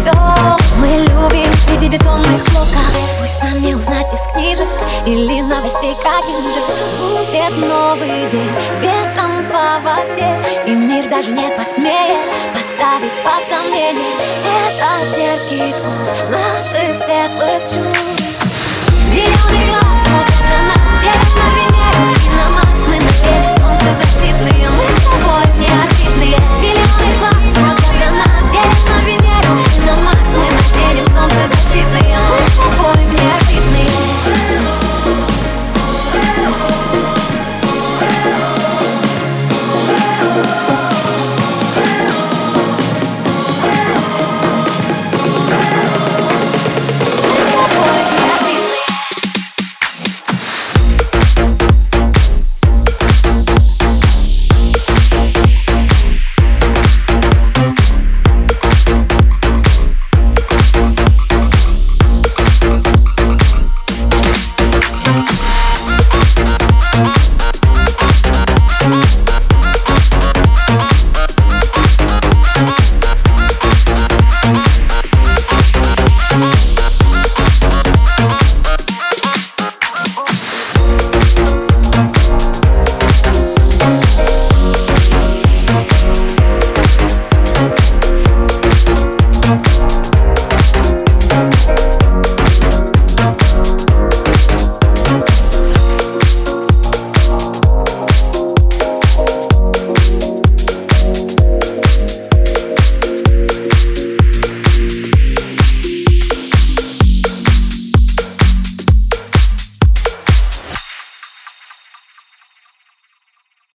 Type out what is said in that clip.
живем Мы любим среди бетонных блоков. Пусть нам не узнать из книжек Или новостей, каким же Будет новый день ветром по воде. И мир даже не посмеет поставить под сомнение. Этот терпкий вкус наших светлых чувств.